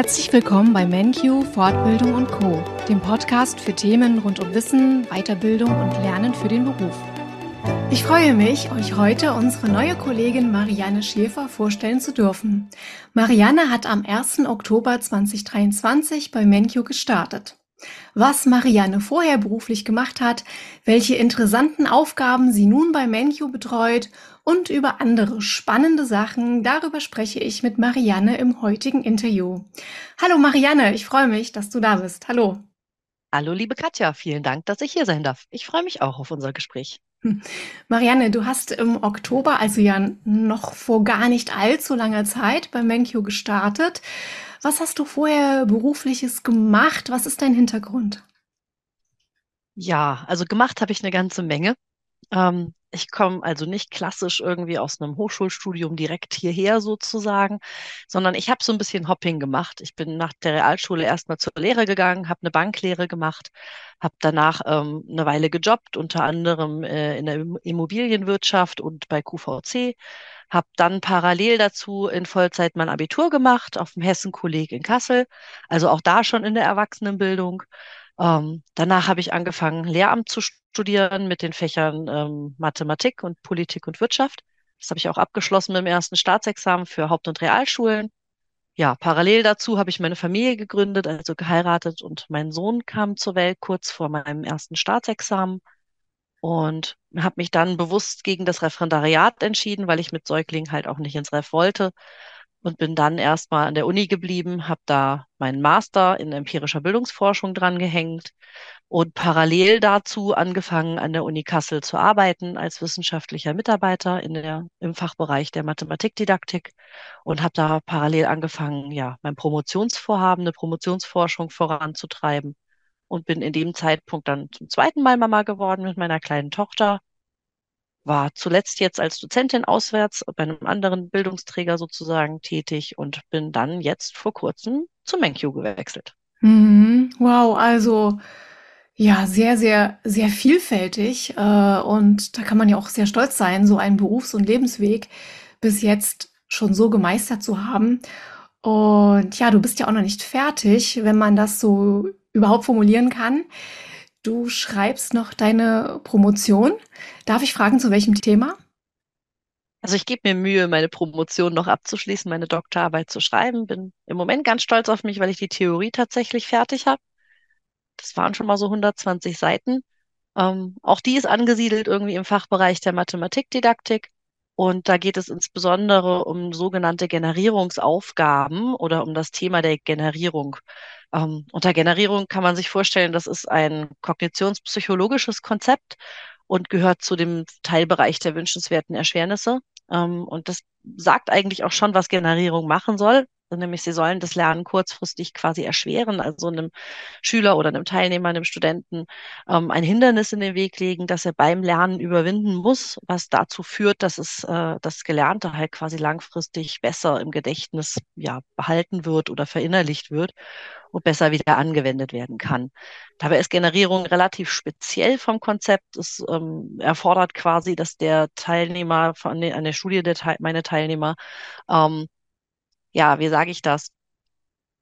Herzlich willkommen bei MenQ Fortbildung und Co, dem Podcast für Themen rund um Wissen, Weiterbildung und Lernen für den Beruf. Ich freue mich, euch heute unsere neue Kollegin Marianne Schäfer vorstellen zu dürfen. Marianne hat am 1. Oktober 2023 bei MenQ gestartet. Was Marianne vorher beruflich gemacht hat, welche interessanten Aufgaben sie nun bei MenQ betreut und über andere spannende Sachen, darüber spreche ich mit Marianne im heutigen Interview. Hallo Marianne, ich freue mich, dass du da bist. Hallo. Hallo liebe Katja, vielen Dank, dass ich hier sein darf. Ich freue mich auch auf unser Gespräch. Hm. Marianne, du hast im Oktober, also ja noch vor gar nicht allzu langer Zeit bei MenQ gestartet. Was hast du vorher berufliches gemacht? Was ist dein Hintergrund? Ja, also gemacht habe ich eine ganze Menge. Ähm, ich komme also nicht klassisch irgendwie aus einem Hochschulstudium direkt hierher sozusagen, sondern ich habe so ein bisschen Hopping gemacht. Ich bin nach der Realschule erstmal zur Lehre gegangen, habe eine Banklehre gemacht, habe danach ähm, eine Weile gejobbt, unter anderem äh, in der Immobilienwirtschaft und bei QVC habe dann parallel dazu in Vollzeit mein Abitur gemacht auf dem Hessen-Kolleg in Kassel, also auch da schon in der Erwachsenenbildung. Ähm, danach habe ich angefangen, Lehramt zu studieren mit den Fächern ähm, Mathematik und Politik und Wirtschaft. Das habe ich auch abgeschlossen mit dem ersten Staatsexamen für Haupt- und Realschulen. Ja, parallel dazu habe ich meine Familie gegründet, also geheiratet und mein Sohn kam zur Welt kurz vor meinem ersten Staatsexamen und habe mich dann bewusst gegen das Referendariat entschieden, weil ich mit Säuglingen halt auch nicht ins Ref wollte und bin dann erstmal an der Uni geblieben, habe da meinen Master in empirischer Bildungsforschung dran gehängt und parallel dazu angefangen, an der Uni Kassel zu arbeiten als wissenschaftlicher Mitarbeiter in der, im Fachbereich der Mathematikdidaktik und habe da parallel angefangen, ja, mein Promotionsvorhaben, eine Promotionsforschung voranzutreiben und bin in dem Zeitpunkt dann zum zweiten Mal Mama geworden mit meiner kleinen Tochter. War zuletzt jetzt als Dozentin auswärts bei einem anderen Bildungsträger sozusagen tätig und bin dann jetzt vor kurzem zu MenQ gewechselt. Mhm. Wow, also ja, sehr, sehr, sehr vielfältig. Äh, und da kann man ja auch sehr stolz sein, so einen Berufs- und Lebensweg bis jetzt schon so gemeistert zu haben. Und ja, du bist ja auch noch nicht fertig, wenn man das so überhaupt formulieren kann. Du schreibst noch deine Promotion. Darf ich fragen, zu welchem Thema? Also ich gebe mir Mühe, meine Promotion noch abzuschließen, meine Doktorarbeit zu schreiben. Bin im Moment ganz stolz auf mich, weil ich die Theorie tatsächlich fertig habe. Das waren schon mal so 120 Seiten. Ähm, auch die ist angesiedelt irgendwie im Fachbereich der Mathematikdidaktik. Und da geht es insbesondere um sogenannte Generierungsaufgaben oder um das Thema der Generierung. Ähm, unter Generierung kann man sich vorstellen, das ist ein kognitionspsychologisches Konzept und gehört zu dem Teilbereich der wünschenswerten Erschwernisse. Ähm, und das sagt eigentlich auch schon, was Generierung machen soll. Nämlich sie sollen das Lernen kurzfristig quasi erschweren, also einem Schüler oder einem Teilnehmer, einem Studenten ähm, ein Hindernis in den Weg legen, das er beim Lernen überwinden muss, was dazu führt, dass es äh, das Gelernte halt quasi langfristig besser im Gedächtnis ja behalten wird oder verinnerlicht wird und besser wieder angewendet werden kann. Dabei ist Generierung relativ speziell vom Konzept. Es ähm, erfordert quasi, dass der Teilnehmer von der, an der Studie, der meine Teilnehmer, ähm, ja, wie sage ich das?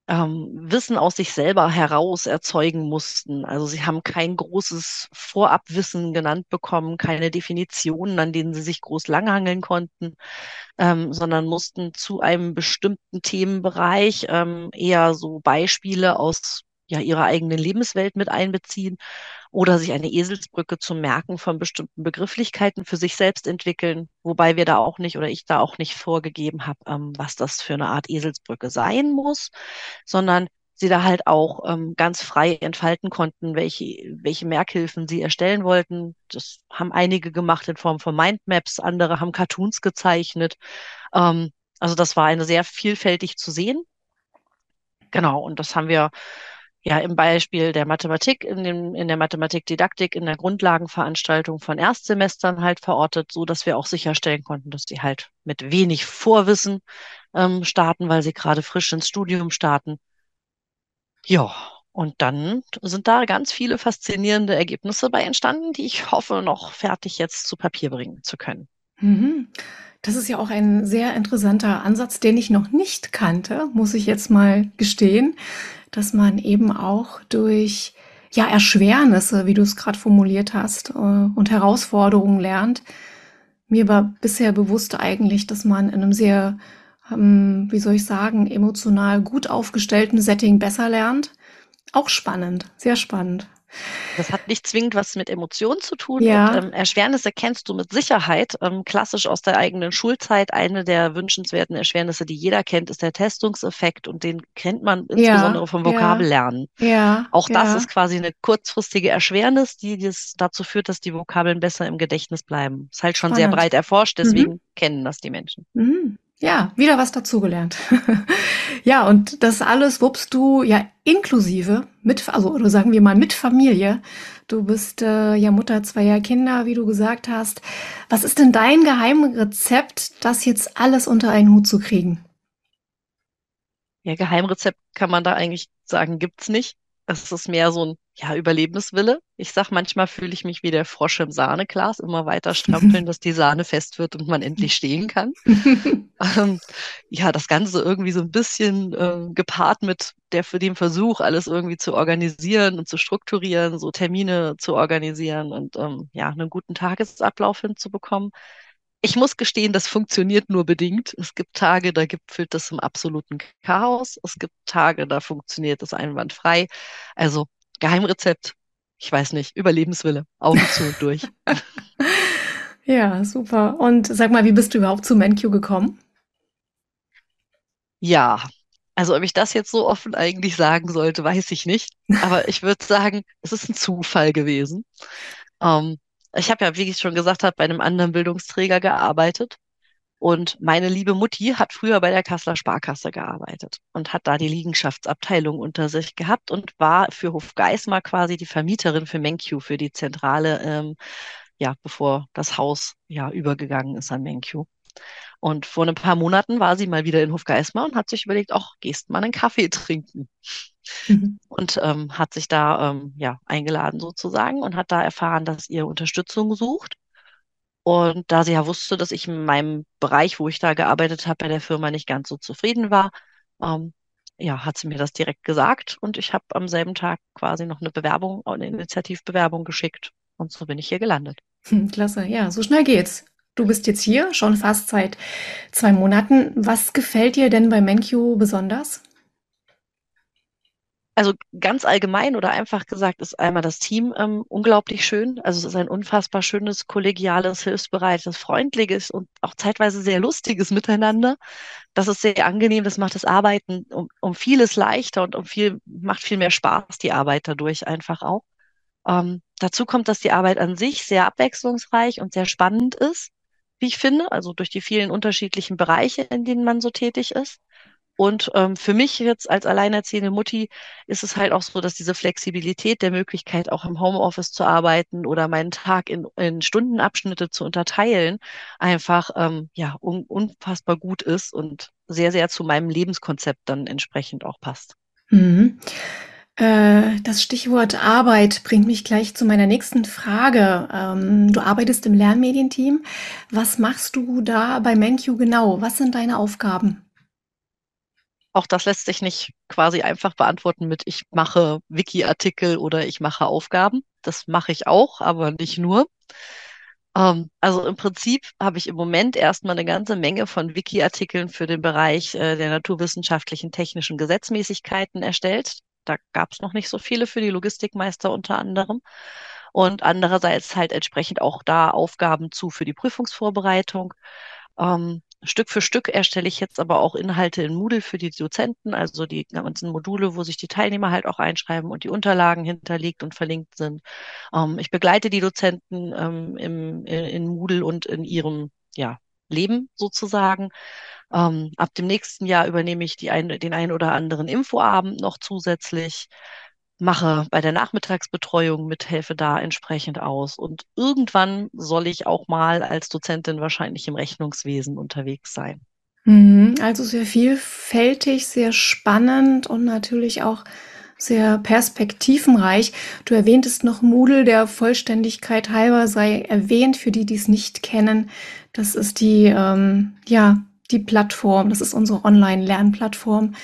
ähm, Wissen aus sich selber heraus erzeugen mussten. Also sie haben kein großes Vorabwissen genannt bekommen, keine Definitionen, an denen sie sich groß langhangeln konnten, ähm, sondern mussten zu einem bestimmten Themenbereich ähm, eher so Beispiele aus ja ihre eigene Lebenswelt mit einbeziehen oder sich eine Eselsbrücke zum Merken von bestimmten Begrifflichkeiten für sich selbst entwickeln, wobei wir da auch nicht oder ich da auch nicht vorgegeben habe, ähm, was das für eine Art Eselsbrücke sein muss, sondern sie da halt auch ähm, ganz frei entfalten konnten, welche, welche Merkhilfen sie erstellen wollten. Das haben einige gemacht in Form von Mindmaps, andere haben Cartoons gezeichnet. Ähm, also das war eine sehr vielfältig zu sehen. Genau, und das haben wir ja im Beispiel der Mathematik, in, dem, in der Mathematikdidaktik, in der Grundlagenveranstaltung von Erstsemestern halt verortet, so dass wir auch sicherstellen konnten, dass sie halt mit wenig Vorwissen ähm, starten, weil sie gerade frisch ins Studium starten. Ja, und dann sind da ganz viele faszinierende Ergebnisse bei entstanden, die ich hoffe, noch fertig jetzt zu Papier bringen zu können. Mhm. Das ist ja auch ein sehr interessanter Ansatz, den ich noch nicht kannte, muss ich jetzt mal gestehen, dass man eben auch durch ja, Erschwernisse, wie du es gerade formuliert hast, äh, und Herausforderungen lernt. Mir war bisher bewusst eigentlich, dass man in einem sehr, ähm, wie soll ich sagen, emotional gut aufgestellten Setting besser lernt. Auch spannend, sehr spannend. Das hat nicht zwingend was mit Emotionen zu tun. Ja. Und, ähm, Erschwernisse kennst du mit Sicherheit. Ähm, klassisch aus der eigenen Schulzeit. Eine der wünschenswerten Erschwernisse, die jeder kennt, ist der Testungseffekt. Und den kennt man insbesondere vom ja, Vokabellernen. ja, Auch das ist quasi eine kurzfristige Erschwernis, die das dazu führt, dass die Vokabeln besser im Gedächtnis bleiben. Ist halt schon sehr Spannend. breit erforscht, Mhm. deswegen kennen das die Menschen. Mhm. Ja, wieder was dazugelernt. ja, und das alles wuppst du ja inklusive mit, also oder sagen wir mal mit Familie. Du bist äh, ja Mutter zweier Kinder, wie du gesagt hast. Was ist denn dein Geheimrezept, das jetzt alles unter einen Hut zu kriegen? Ja, Geheimrezept kann man da eigentlich sagen, gibt's nicht. Es ist mehr so ein, ja, Überlebenswille. Ich sag, manchmal fühle ich mich wie der Frosch im Sahneglas, immer weiter strampeln, dass die Sahne fest wird und man endlich stehen kann. Ähm, ja, das Ganze irgendwie so ein bisschen äh, gepaart mit der für den Versuch, alles irgendwie zu organisieren und zu strukturieren, so Termine zu organisieren und ähm, ja, einen guten Tagesablauf hinzubekommen. Ich muss gestehen, das funktioniert nur bedingt. Es gibt Tage, da gipfelt das im absoluten Chaos. Es gibt Tage, da funktioniert es einwandfrei. Also Geheimrezept, ich weiß nicht, Überlebenswille, Augen zu und durch. Ja, super. Und sag mal, wie bist du überhaupt zu MenQ gekommen? Ja, also ob ich das jetzt so offen eigentlich sagen sollte, weiß ich nicht. Aber ich würde sagen, es ist ein Zufall gewesen. Ähm, ich habe ja, wie ich schon gesagt habe, bei einem anderen Bildungsträger gearbeitet. Und meine liebe Mutti hat früher bei der Kasseler Sparkasse gearbeitet und hat da die Liegenschaftsabteilung unter sich gehabt und war für Hofgeismar quasi die Vermieterin für MenQ, für die Zentrale, ähm, ja, bevor das Haus ja übergegangen ist an MenQ. Und vor ein paar Monaten war sie mal wieder in Hofgeismar und hat sich überlegt, ach, gehst mal einen Kaffee trinken. Mhm. Und ähm, hat sich da ähm, ja eingeladen sozusagen und hat da erfahren, dass ihr Unterstützung sucht. Und da sie ja wusste, dass ich in meinem Bereich, wo ich da gearbeitet habe, bei der Firma nicht ganz so zufrieden war, ähm, ja, hat sie mir das direkt gesagt und ich habe am selben Tag quasi noch eine Bewerbung, eine Initiativbewerbung geschickt und so bin ich hier gelandet. Hm, Klasse, ja, so schnell geht's. Du bist jetzt hier, schon fast seit zwei Monaten. Was gefällt dir denn bei MenQ besonders? Also ganz allgemein oder einfach gesagt ist einmal das Team ähm, unglaublich schön. Also es ist ein unfassbar schönes, kollegiales, hilfsbereites, freundliches und auch zeitweise sehr lustiges Miteinander. Das ist sehr angenehm. Das macht das Arbeiten um, um vieles leichter und um viel, macht viel mehr Spaß, die Arbeit dadurch einfach auch. Ähm, dazu kommt, dass die Arbeit an sich sehr abwechslungsreich und sehr spannend ist, wie ich finde, also durch die vielen unterschiedlichen Bereiche, in denen man so tätig ist. Und ähm, für mich jetzt als alleinerziehende Mutti ist es halt auch so, dass diese Flexibilität der Möglichkeit, auch im Homeoffice zu arbeiten oder meinen Tag in, in Stundenabschnitte zu unterteilen, einfach ähm, ja un unfassbar gut ist und sehr, sehr zu meinem Lebenskonzept dann entsprechend auch passt. Mhm. Äh, das Stichwort Arbeit bringt mich gleich zu meiner nächsten Frage. Ähm, du arbeitest im Lernmedienteam. Was machst du da bei MenQ genau? Was sind deine Aufgaben? Auch das lässt sich nicht quasi einfach beantworten mit, ich mache Wiki-Artikel oder ich mache Aufgaben. Das mache ich auch, aber nicht nur. Ähm, also im Prinzip habe ich im Moment erstmal eine ganze Menge von Wiki-Artikeln für den Bereich äh, der naturwissenschaftlichen technischen Gesetzmäßigkeiten erstellt. Da gab es noch nicht so viele für die Logistikmeister unter anderem. Und andererseits halt entsprechend auch da Aufgaben zu für die Prüfungsvorbereitung. Ähm, Stück für Stück erstelle ich jetzt aber auch Inhalte in Moodle für die Dozenten, also die ganzen Module, wo sich die Teilnehmer halt auch einschreiben und die Unterlagen hinterlegt und verlinkt sind. Ähm, ich begleite die Dozenten ähm, im, in, in Moodle und in ihrem ja, Leben sozusagen. Ähm, ab dem nächsten Jahr übernehme ich ein, den einen oder anderen Infoabend noch zusätzlich mache bei der Nachmittagsbetreuung mit, helfe da entsprechend aus. Und irgendwann soll ich auch mal als Dozentin wahrscheinlich im Rechnungswesen unterwegs sein. Mhm, Also sehr vielfältig, sehr spannend und natürlich auch sehr perspektivenreich. Du erwähntest noch Moodle, der Vollständigkeit halber sei erwähnt, für die, die es nicht kennen. Das ist die, ähm, ja, die Plattform, das ist unsere Online-Lernplattform,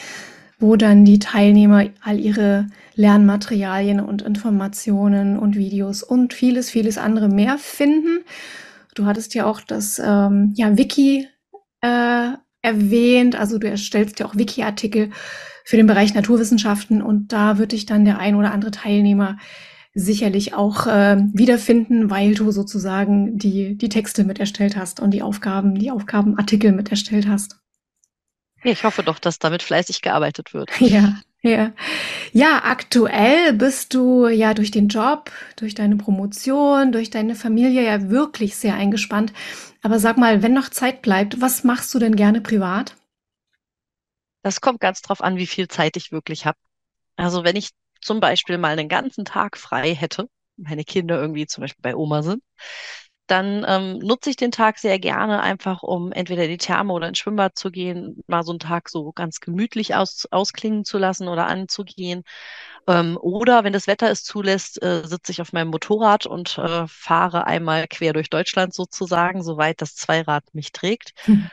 wo dann die Teilnehmer all ihre Lernmaterialien und Informationen und Videos und vieles, vieles andere mehr finden. Du hattest ja auch das ähm, ja, Wiki äh, erwähnt, also du erstellst ja auch Wiki-Artikel für den Bereich Naturwissenschaften und da wird dich dann der ein oder andere Teilnehmer sicherlich auch äh, wiederfinden, weil du sozusagen die, die Texte mit erstellt hast und die Aufgaben, die Aufgabenartikel mit erstellt hast. Ich hoffe doch, dass damit fleißig gearbeitet wird. Ja, ja. Ja, aktuell bist du ja durch den Job, durch deine Promotion, durch deine Familie ja wirklich sehr eingespannt. Aber sag mal, wenn noch Zeit bleibt, was machst du denn gerne privat? Das kommt ganz drauf an, wie viel Zeit ich wirklich habe. Also wenn ich zum Beispiel mal einen ganzen Tag frei hätte, meine Kinder irgendwie zum Beispiel bei Oma sind, dann ähm, nutze ich den Tag sehr gerne einfach, um entweder in die Therme oder ins Schwimmbad zu gehen, mal so einen Tag so ganz gemütlich aus, ausklingen zu lassen oder anzugehen. Ähm, oder wenn das Wetter es zulässt, äh, sitze ich auf meinem Motorrad und äh, fahre einmal quer durch Deutschland sozusagen, soweit das Zweirad mich trägt. Hm.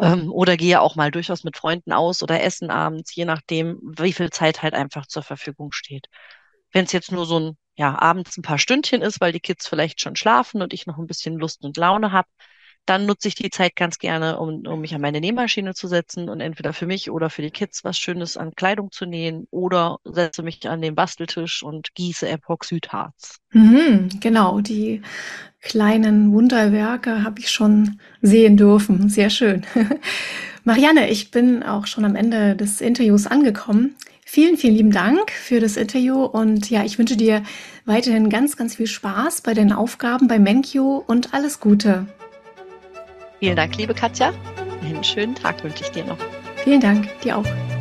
Ähm, oder gehe auch mal durchaus mit Freunden aus oder essen abends, je nachdem, wie viel Zeit halt einfach zur Verfügung steht. Wenn es jetzt nur so ein ja, abends ein paar Stündchen ist, weil die Kids vielleicht schon schlafen und ich noch ein bisschen Lust und Laune habe, dann nutze ich die Zeit ganz gerne, um, um mich an meine Nähmaschine zu setzen und entweder für mich oder für die Kids was Schönes an Kleidung zu nähen oder setze mich an den Basteltisch und gieße Epoxidharz. Mhm, genau, die kleinen Wunderwerke habe ich schon sehen dürfen. Sehr schön. Marianne, ich bin auch schon am Ende des Interviews angekommen. Vielen, vielen lieben Dank für das Interview und ja, ich wünsche dir weiterhin ganz, ganz viel Spaß bei deinen Aufgaben bei Menkyo und alles Gute. Vielen Dank, liebe Katja. Einen schönen Tag wünsche ich dir noch. Vielen Dank, dir auch.